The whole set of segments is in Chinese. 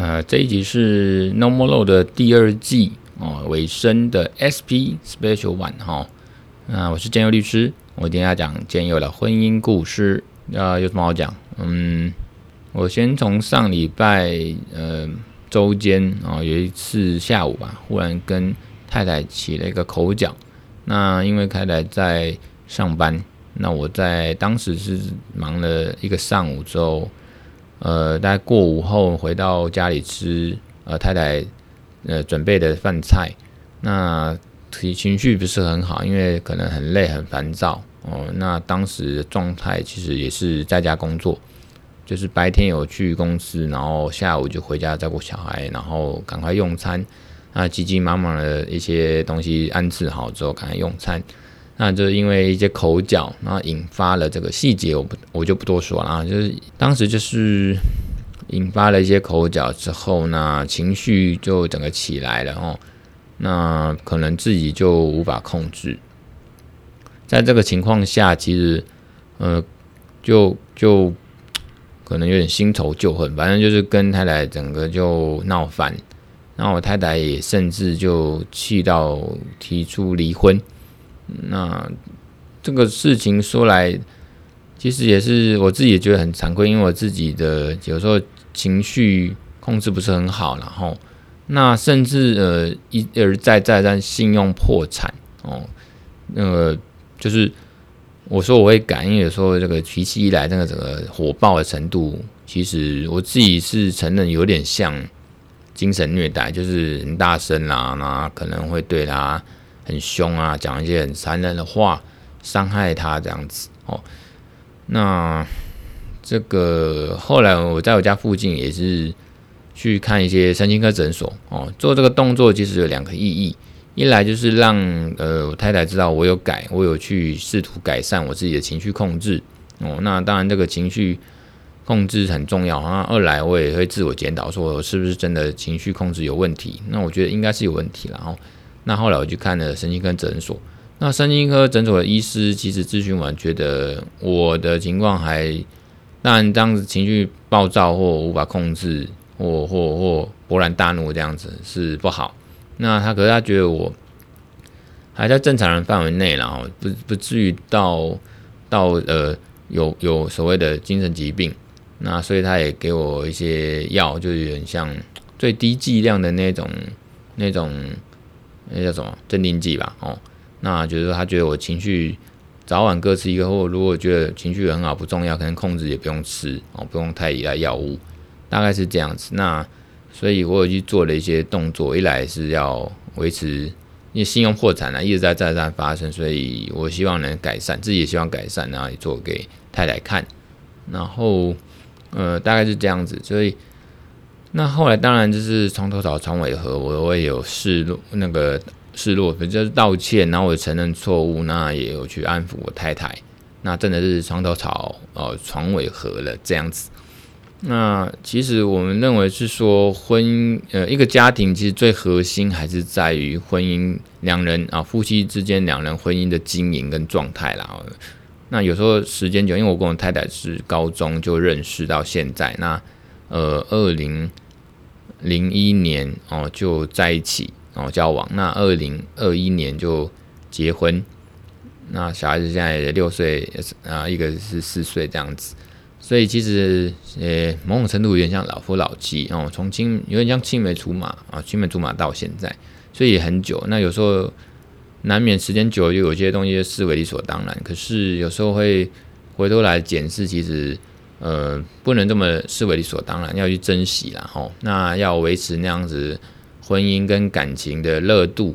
呃，这一集是《No More Law》的第二季哦，尾声的 SP Special One 哈、哦。那我是建佑律师，我今天要讲建佑的婚姻故事。啊，有什么好讲？嗯，我先从上礼拜呃周间啊，有一次下午吧，忽然跟太太起了一个口角。那因为太太在上班，那我在当时是忙了一个上午之后。呃，大概过午后回到家里吃，呃，太太呃准备的饭菜，那情情绪不是很好，因为可能很累很烦躁哦。那当时状态其实也是在家工作，就是白天有去公司，然后下午就回家照顾小孩，然后赶快用餐，那急急忙忙的一些东西安置好之后赶快用餐。那就是因为一些口角，然后引发了这个细节，我不我就不多说了啊。就是当时就是引发了一些口角之后呢，情绪就整个起来了哦。那可能自己就无法控制，在这个情况下，其实呃就就可能有点新仇旧恨，反正就是跟太太整个就闹翻，然后我太太也甚至就气到提出离婚。那这个事情说来，其实也是我自己也觉得很惭愧，因为我自己的有时候情绪控制不是很好，然后那甚至呃一而再再三信用破产哦，那个就是我说我会改，因为有时候这个脾气一来，那个整个火爆的程度，其实我自己是承认有点像精神虐待，就是很大声啦，那可能会对他。很凶啊，讲一些很残忍的话，伤害他这样子哦。那这个后来我在我家附近也是去看一些身心科诊所哦，做这个动作其实有两个意义，一来就是让呃我太太知道我有改，我有去试图改善我自己的情绪控制哦。那当然这个情绪控制很重要啊。二来我也会自我检讨，说我是不是真的情绪控制有问题？那我觉得应该是有问题了哦。那后来我去看了神经科诊所，那神经科诊所的医师其实咨询完，觉得我的情况还，当然这样子情绪暴躁或无法控制，或或或勃然大怒这样子是不好。那他可是他觉得我还在正常人范围内，然后不不至于到到呃有有所谓的精神疾病。那所以他也给我一些药，就有点像最低剂量的那种那种。那叫什么镇定剂吧？哦，那就是说他觉得我情绪早晚各吃一个，或如果觉得情绪很好不重要，可能控制也不用吃哦，不用太依赖药物，大概是这样子。那所以我有去做了一些动作，一来是要维持，因为信用破产啊，一直在再三发生，所以我希望能改善，自己也希望改善，然后也做给太太看，然后呃，大概是这样子，所以。那后来当然就是床头吵，床尾和，我我也有示弱，那个示弱，就是道歉，然后我承认错误，那也有去安抚我太太，那真的是床头吵，哦，床尾和了这样子。那其实我们认为是说婚姻，呃，一个家庭其实最核心还是在于婚姻两人啊，夫妻之间两人婚姻的经营跟状态啦。那有时候时间久，因为我跟我太太是高中就认识到现在，那。呃，二零零一年哦就在一起哦交往，那二零二一年就结婚，那小孩子现在六岁啊，一个是四岁这样子，所以其实呃某种程度有点像老夫老妻哦，从青有点像青梅竹马啊，青梅竹马到现在，所以很久。那有时候难免时间久了，就有些东西就视为理所当然，可是有时候会回头来检视，其实。呃，不能这么视为理所当然，要去珍惜啦吼。那要维持那样子婚姻跟感情的热度，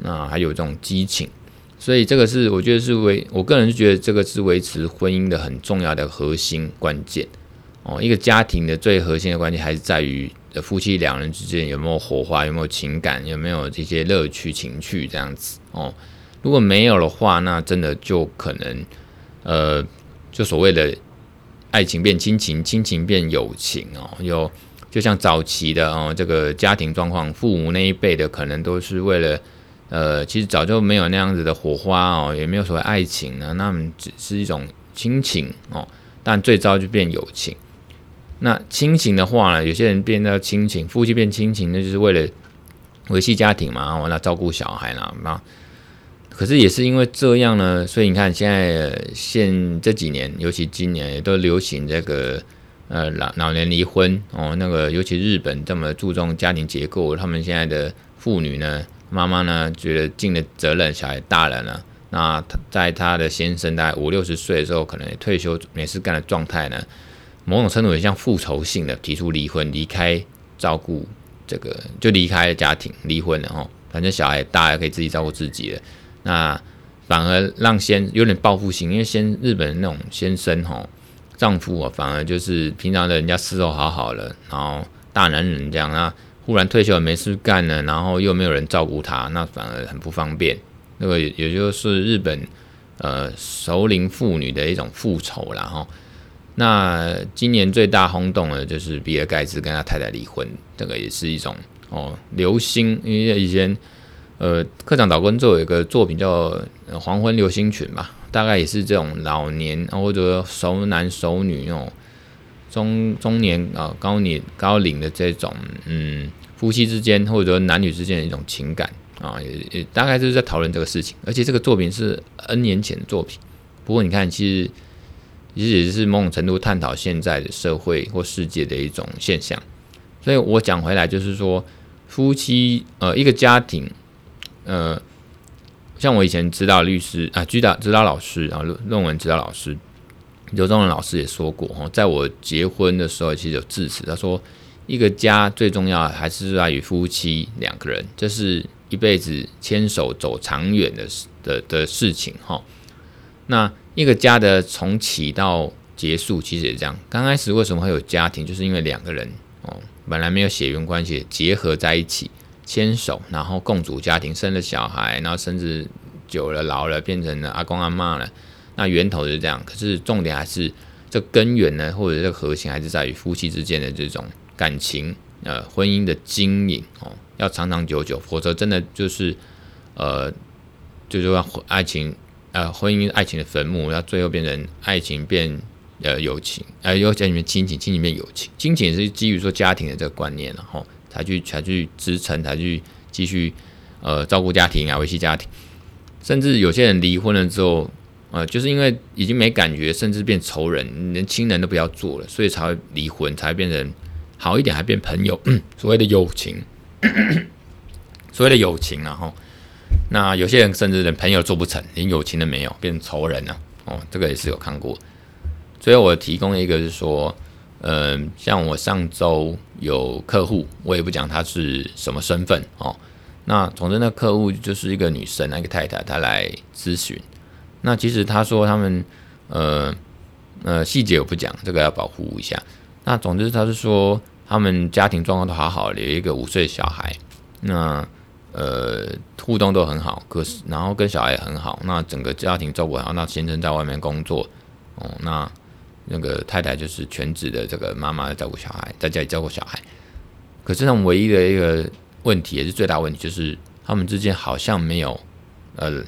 那还有这种激情，所以这个是我觉得是维，我个人是觉得这个是维持婚姻的很重要的核心关键哦。一个家庭的最核心的关键还是在于夫妻两人之间有没有火花，有没有情感，有没有这些乐趣情趣这样子哦。如果没有的话，那真的就可能呃，就所谓的。爱情变亲情，亲情变友情哦，有就像早期的哦，这个家庭状况，父母那一辈的可能都是为了，呃，其实早就没有那样子的火花哦，也没有所谓爱情呢，那么只是一种亲情哦，但最糟就变友情。那亲情的话呢，有些人变到亲情，夫妻变亲情，那就是为了维系家庭嘛，完了照顾小孩啦，那可是也是因为这样呢，所以你看现在现这几年，尤其今年也都流行这个呃老老年离婚哦，那个尤其日本这么注重家庭结构，他们现在的妇女呢，妈妈呢觉得尽了责任，小孩大了呢，那在他的先生大概五六十岁的时候，可能退休没事干的状态呢，某种程度也像复仇性的提出离婚，离开照顾这个就离开家庭，离婚了哦，反正小孩大了可以自己照顾自己了。那反而让先有点报复性，因为先日本那种先生吼，丈夫啊，反而就是平常的人家伺候好好了，然后大男人这样，那忽然退休了没事干了，然后又没有人照顾他，那反而很不方便。那个也就是日本呃熟龄妇女的一种复仇啦哈。那今年最大轰动的就是比尔盖茨跟他太太离婚，这个也是一种哦流星，因为以前。呃，科长导工做有一个作品叫《黄昏流星群》吧，大概也是这种老年或者熟男熟女那种中中年啊、高年高龄的这种嗯夫妻之间或者男女之间的一种情感啊，也也大概就是在讨论这个事情。而且这个作品是 N 年前的作品，不过你看，其实其实也是某种程度探讨现在的社会或世界的一种现象。所以我讲回来就是说，夫妻呃一个家庭。呃，像我以前指导律师啊，指导指导老师啊，论论文指导老师刘忠仁老师也说过哈，在我结婚的时候，其实有致辞，他说一个家最重要还是在于夫妻两个人，这是一辈子牵手走长远的事的的事情哈。那一个家的从起到结束，其实也这样。刚开始为什么会有家庭，就是因为两个人哦，本来没有血缘关系，结合在一起。牵手，然后共组家庭，生了小孩，然后甚至久了老了，变成了阿公阿嬷了。那源头是这样，可是重点还是这根源呢，或者这个核心还是在于夫妻之间的这种感情，呃，婚姻的经营哦，要长长久久，否则真的就是呃，就是说爱情，呃，婚姻爱情的坟墓，要最后变成爱情变呃友情，呃，又在里面亲情，亲情变友情，亲情是基于说家庭的这个观念，然后。才去才去支撑，才去继续呃照顾家庭啊，维系家庭。甚至有些人离婚了之后，呃，就是因为已经没感觉，甚至变仇人，连亲人都不要做了，所以才会离婚，才会变成好一点，还变朋友，所谓的友情，所谓的友情，然后那有些人甚至连朋友做不成，连友情都没有，变仇人了。哦，这个也是有看过。所以我提供一个是说。嗯，像我上周有客户，我也不讲他是什么身份哦。那总之，那客户就是一个女生，那个太太，她来咨询。那其实她说他们，呃呃，细节我不讲，这个要保护一下。那总之，她是说他们家庭状况都好好的，有一个五岁小孩，那呃互动都很好，可是然后跟小孩也很好，那整个家庭照顾好，那先生在外面工作哦，那。那个太太就是全职的这个妈妈照顾小孩，在家里照顾小孩。可是他们唯一的一个问题，也是最大问题，就是他们之间好像没有呃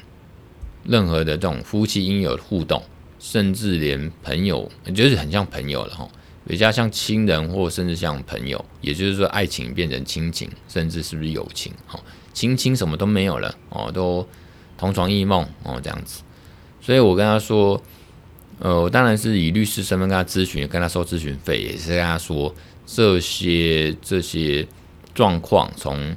任何的这种夫妻应有的互动，甚至连朋友，就是很像朋友了哈，比较像亲人，或甚至像朋友。也就是说，爱情变成亲情，甚至是不是友情？哈，亲情什么都没有了哦，都同床异梦哦这样子。所以我跟他说。呃，我当然是以律师身份跟他咨询，跟他收咨询费，也是跟他说这些这些状况，从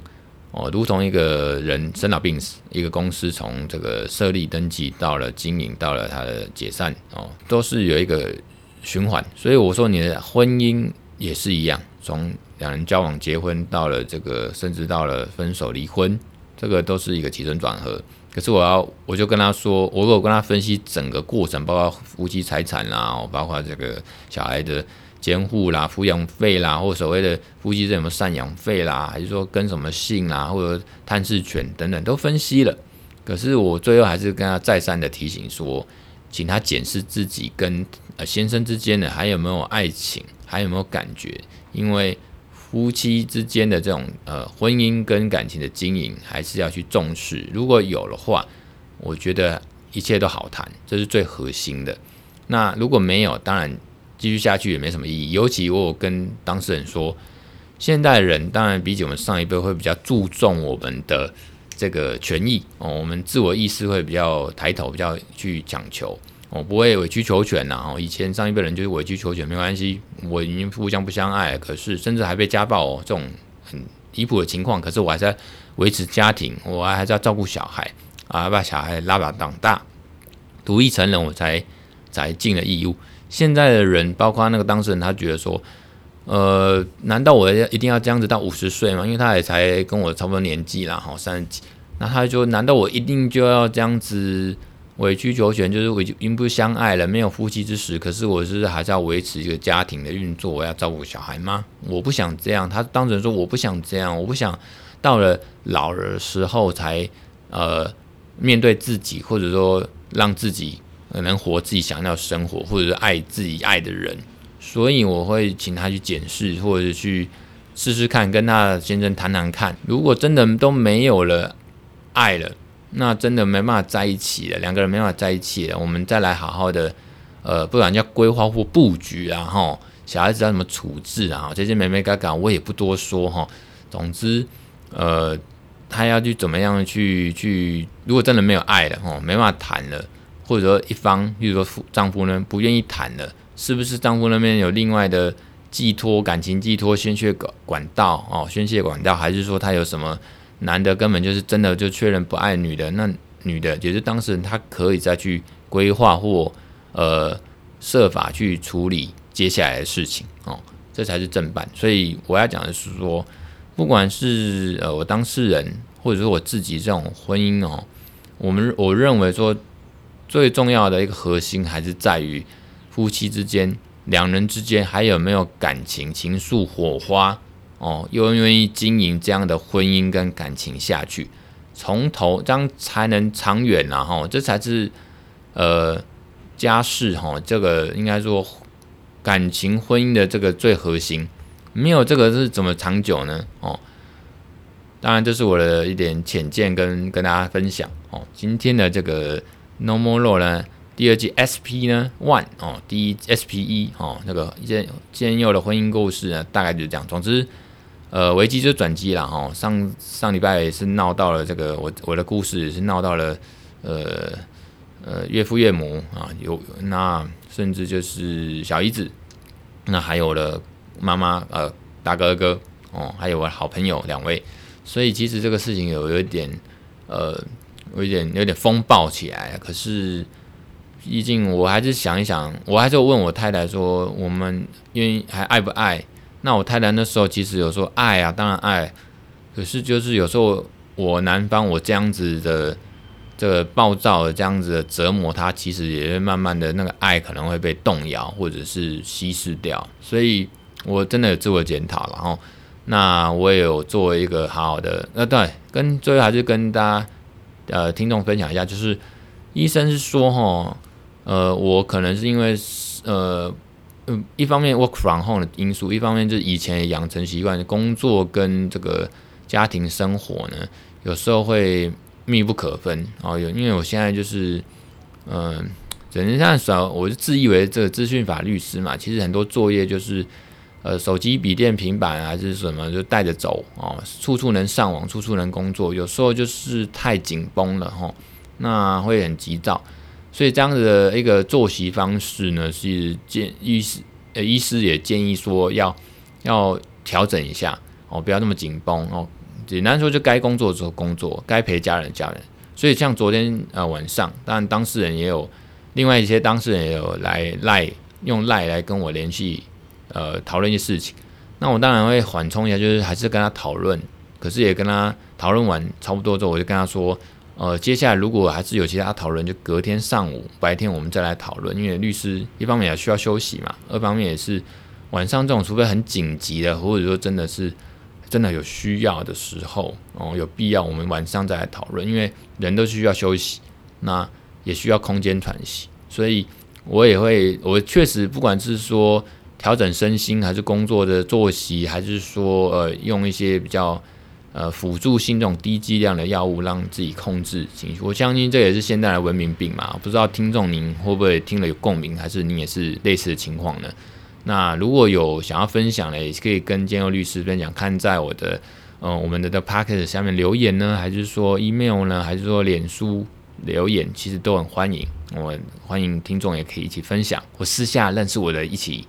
哦，如同一个人生老病死，一个公司从这个设立登记到了经营，到了他的解散，哦，都是有一个循环。所以我说你的婚姻也是一样，从两人交往结婚到了这个，甚至到了分手离婚，这个都是一个起承转合。可是我要，我就跟他说，我有跟他分析整个过程，包括夫妻财产啦，包括这个小孩的监护啦、抚养费啦，或所谓的夫妻什么赡养费啦，还是说跟什么姓啦，或者探视权等等都分析了。可是我最后还是跟他再三的提醒说，请他检视自己跟呃先生之间的还有没有爱情，还有没有感觉，因为。夫妻之间的这种呃婚姻跟感情的经营，还是要去重视。如果有的话，我觉得一切都好谈，这是最核心的。那如果没有，当然继续下去也没什么意义。尤其我跟当事人说，现代人当然比起我们上一辈会比较注重我们的这个权益哦，我们自我意识会比较抬头，比较去讲求。我不会委曲求全呐，哦，以前上一辈人就是委曲求全，没关系，我已经互相不相爱，可是甚至还被家暴哦，这种很离谱的情况，可是我还在维持家庭，我还是要照顾小孩啊，把小孩拉把长大，独立成人，我才才尽了义务。现在的人，包括那个当事人，他觉得说，呃，难道我要一定要这样子到五十岁吗？因为他也才跟我差不多年纪啦，哈，三十几，那他就说，难道我一定就要这样子？委曲求全，就是我已经不相爱了，没有夫妻之实。可是我是还是要维持一个家庭的运作，我要照顾小孩吗？我不想这样。他当时说我不想这样，我不想到了老的时候才呃面对自己，或者说让自己能活自己想要生活，或者是爱自己爱的人。所以我会请他去检视，或者去试试看，跟他先生谈谈看。如果真的都没有了爱了。那真的没办法在一起了，两个人没办法在一起了。我们再来好好的，呃，不管叫规划或布局啊，哈，小孩子要怎么处置啊，这些眉眉角角我也不多说哈。总之，呃，他要去怎么样去去，如果真的没有爱了，哈，没办法谈了，或者说一方，比如说夫丈夫呢不愿意谈了，是不是丈夫那边有另外的寄托感情寄托宣泄管管道哦，宣泄管道，还是说他有什么？男的根本就是真的就确认不爱女的，那女的也是当事人，她可以再去规划或呃设法去处理接下来的事情哦，这才是正办。所以我要讲的是说，不管是呃我当事人，或者说我自己这种婚姻哦，我们我认为说最重要的一个核心还是在于夫妻之间，两人之间还有没有感情、情愫、火花。哦，又愿意经营这样的婚姻跟感情下去，从头这样才能长远呐！哈，这才是呃家事哈，这个应该说感情婚姻的这个最核心，没有这个是怎么长久呢？哦，当然这是我的一点浅见跟跟大家分享哦。今天的这个 No More Law 呢，第二季 SP 呢 One 哦，第一 SP 一哦，那个兼兼佑的婚姻故事呢，大概就是这样。总之。呃，危机就转机了哈。上上礼拜也是闹到了这个，我我的故事也是闹到了，呃呃岳父岳母啊，有那甚至就是小姨子，那还有了妈妈呃大哥哥哦，还有我好朋友两位，所以其实这个事情有有一点呃有一点有点风暴起来，可是毕竟我还是想一想，我还是问我太太说，我们愿意还爱不爱？那我太太那时候其实有说爱啊，当然爱，可是就是有时候我男方我这样子的这个暴躁的这样子的折磨他，其实也会慢慢的那个爱可能会被动摇或者是稀释掉，所以我真的有自我检讨然后。那我也有做一个好好的，呃对，跟最后还是跟大家呃听众分享一下，就是医生是说哈，呃我可能是因为呃。一方面 work from home 的因素，一方面就是以前养成习惯，工作跟这个家庭生活呢，有时候会密不可分哦。有，因为我现在就是，嗯、呃，整天这样说，我就自以为这个资讯法律师嘛，其实很多作业就是，呃，手机、笔电、平板还是什么，就带着走哦，处处能上网，处处能工作。有时候就是太紧绷了哈、哦，那会很急躁。所以这样子的一个作息方式呢，是建医师呃医师也建议说要要调整一下哦，不要那么紧绷哦。简单说，就该工作的时候工作，该陪家人家人。所以像昨天呃晚上，当然当事人也有另外一些当事人也有来赖用赖来跟我联系呃讨论一些事情。那我当然会缓冲一下，就是还是跟他讨论，可是也跟他讨论完差不多之后，我就跟他说。呃，接下来如果还是有其他讨论，就隔天上午、白天我们再来讨论。因为律师一方面也需要休息嘛，二方面也是晚上这种，除非很紧急的，或者说真的是真的有需要的时候，哦，有必要我们晚上再来讨论。因为人都需要休息，那也需要空间喘息，所以我也会，我确实不管是说调整身心，还是工作的作息，还是说呃用一些比较。呃辅助性这种低剂量的药物，让自己控制情绪。我相信这也是现代的文明病嘛。不知道听众您会不会听了有共鸣，还是你也是类似的情况呢？那如果有想要分享的，也可以跟建佑律师分享，看在我的呃我们的的 pocket 下面留言呢，还是说 email 呢，还是说脸书留言，其实都很欢迎。我欢迎听众也可以一起分享，或私下认识我的一起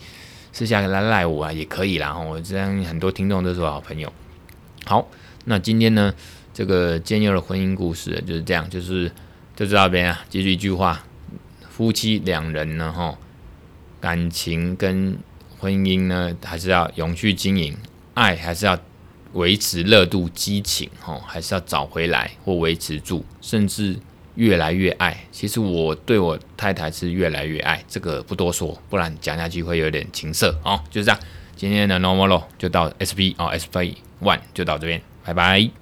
私下来赖我啊也可以啦。我这样很多听众都是我好朋友。好，那今天呢，这个建佑的婚姻故事就是这样，就是就知道这边啊，记住一句话：夫妻两人呢，哈。感情跟婚姻呢，还是要永续经营，爱还是要维持热度、激情，吼，还是要找回来或维持住，甚至越来越爱。其实我对我太太是越来越爱，这个不多说，不然讲下去会有点情色哦。就是这样，今天的 Normal 就到 SP 哦，SP One 就到这边，拜拜。